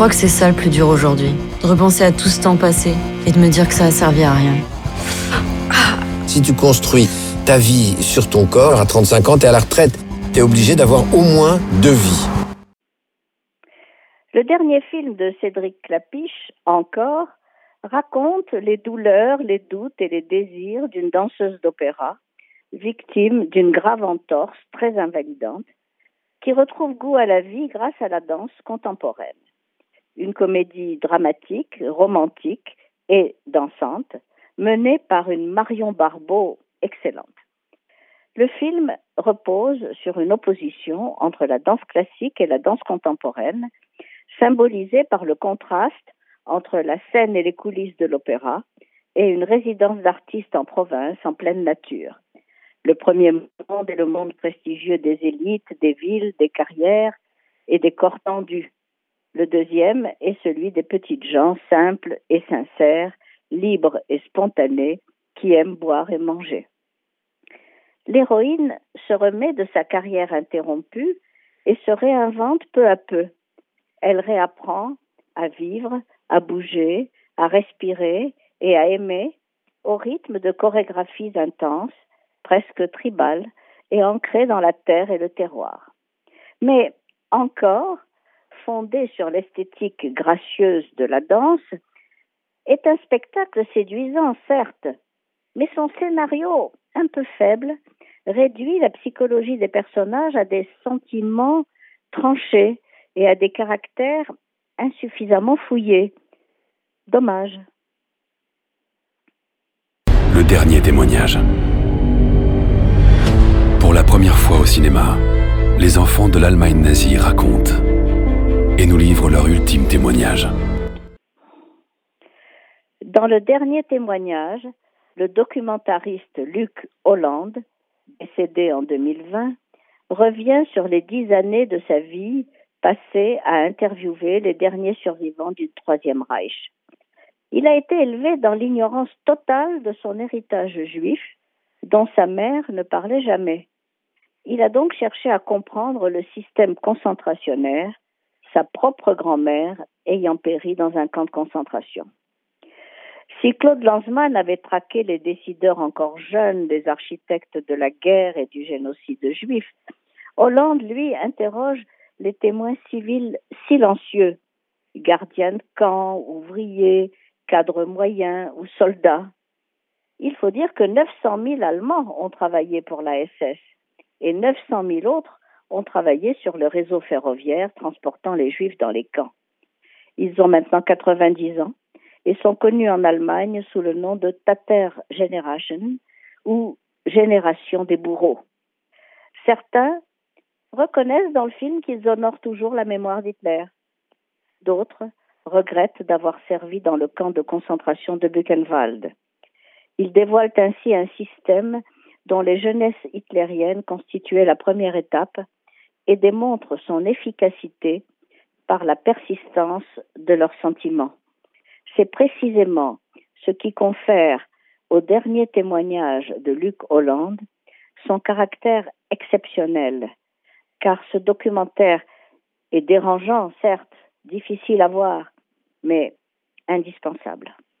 crois que c'est ça le plus dur aujourd'hui. De repenser à tout ce temps passé et de me dire que ça a servi à rien. Si tu construis ta vie sur ton corps, à 35 ans, t'es à la retraite. T'es obligé d'avoir au moins deux vies. Le dernier film de Cédric Clapiche, Encore, raconte les douleurs, les doutes et les désirs d'une danseuse d'opéra, victime d'une grave entorse très invalidante, qui retrouve goût à la vie grâce à la danse contemporaine. Une comédie dramatique, romantique et dansante, menée par une Marion Barbeau excellente. Le film repose sur une opposition entre la danse classique et la danse contemporaine, symbolisée par le contraste entre la scène et les coulisses de l'opéra et une résidence d'artistes en province en pleine nature. Le premier monde est le monde prestigieux des élites, des villes, des carrières et des corps tendus. Le deuxième est celui des petites gens simples et sincères, libres et spontanés, qui aiment boire et manger. L'héroïne se remet de sa carrière interrompue et se réinvente peu à peu. Elle réapprend à vivre, à bouger, à respirer et à aimer au rythme de chorégraphies intenses, presque tribales et ancrées dans la terre et le terroir. Mais encore, fondée sur l'esthétique gracieuse de la danse, est un spectacle séduisant, certes, mais son scénario, un peu faible, réduit la psychologie des personnages à des sentiments tranchés et à des caractères insuffisamment fouillés. Dommage. Le dernier témoignage. Pour la première fois au cinéma, les enfants de l'Allemagne nazie racontent nous livrent leur ultime témoignage. Dans le dernier témoignage, le documentariste Luc Hollande, décédé en 2020, revient sur les dix années de sa vie passées à interviewer les derniers survivants du Troisième Reich. Il a été élevé dans l'ignorance totale de son héritage juif, dont sa mère ne parlait jamais. Il a donc cherché à comprendre le système concentrationnaire, sa propre grand-mère ayant péri dans un camp de concentration. Si Claude Lanzmann avait traqué les décideurs encore jeunes des architectes de la guerre et du génocide juif, Hollande, lui, interroge les témoins civils silencieux, gardiens de camp, ouvriers, cadres moyens ou soldats. Il faut dire que 900 000 Allemands ont travaillé pour la SS et 900 000 autres ont travaillé sur le réseau ferroviaire transportant les Juifs dans les camps. Ils ont maintenant 90 ans et sont connus en Allemagne sous le nom de Tater Generation ou Génération des bourreaux. Certains reconnaissent dans le film qu'ils honorent toujours la mémoire d'Hitler. D'autres regrettent d'avoir servi dans le camp de concentration de Buchenwald. Ils dévoilent ainsi un système dont les jeunesses hitlériennes constituaient la première étape et démontrent son efficacité par la persistance de leurs sentiments. C'est précisément ce qui confère au dernier témoignage de Luc Hollande son caractère exceptionnel, car ce documentaire est dérangeant, certes, difficile à voir, mais indispensable.